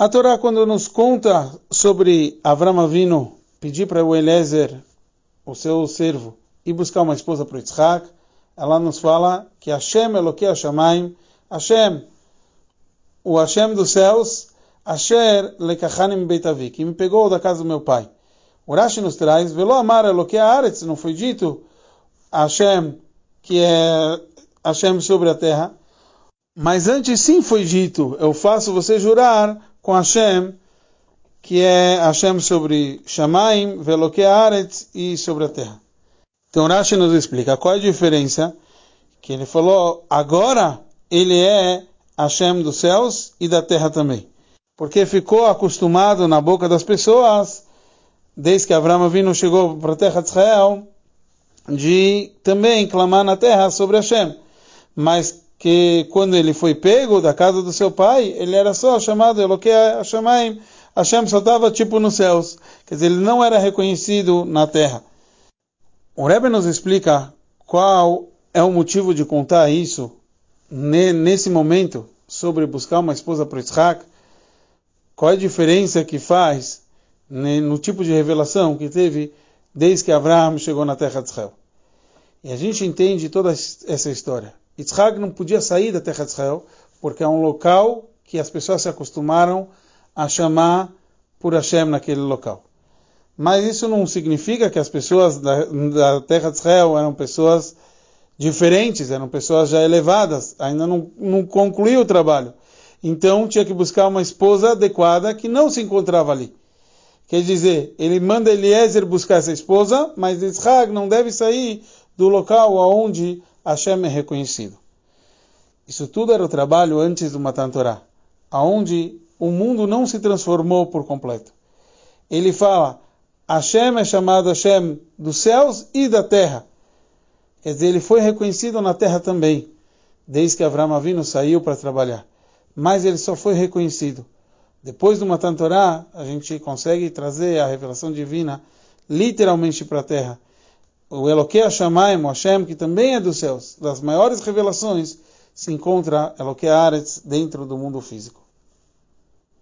A Torá, quando nos conta sobre Avram Avinu pedir para o Eliezer, o seu servo, ir buscar uma esposa para Yitzhak, ela nos fala que Hashem Eloquei Hashamayim, Hashem, o Hashem dos céus, Asher Lekachanim Beitavi, que me pegou da casa do meu pai. O Rashi nos traz, Velo Amar Eloquei Aretz, não foi dito Hashem, que é Hashem sobre a terra, mas antes sim foi dito, eu faço você jurar com Hashem, que é Hashem sobre Shamaim, Veloque Aretz e sobre a terra. Então Rashi nos explica qual é a diferença, que ele falou, agora ele é Hashem dos céus e da terra também. Porque ficou acostumado na boca das pessoas, desde que Abraão vindo chegou para a terra de Israel, de também clamar na terra sobre Hashem. Mas que quando ele foi pego da casa do seu pai, ele era só chamado Eloquei Hashemayim, Hashem só estava tipo nos céus, quer dizer, ele não era reconhecido na terra. O Rebbe nos explica qual é o motivo de contar isso nesse momento sobre buscar uma esposa para Isaac, qual é a diferença que faz no tipo de revelação que teve desde que Abraão chegou na terra de Israel. E a gente entende toda essa história. Yitzhak não podia sair da terra de Israel, porque é um local que as pessoas se acostumaram a chamar por Hashem naquele local. Mas isso não significa que as pessoas da, da terra de Israel eram pessoas diferentes, eram pessoas já elevadas, ainda não, não concluiu o trabalho. Então tinha que buscar uma esposa adequada que não se encontrava ali. Quer dizer, ele manda Eliezer buscar essa esposa, mas Yitzhak não deve sair do local aonde Hashem é reconhecido. Isso tudo era o trabalho antes do Matan Torah, aonde o mundo não se transformou por completo. Ele fala, Hashem é chamado Hashem dos céus e da terra. Quer dizer, ele foi reconhecido na terra também, desde que Avram Avinu saiu para trabalhar. Mas ele só foi reconhecido. Depois do Matan Torah, a gente consegue trazer a revelação divina literalmente para a terra o Eloquei Hashamayim, o Hashem, que também é dos céus, das maiores revelações, se encontra Eloquei Aretz dentro do mundo físico.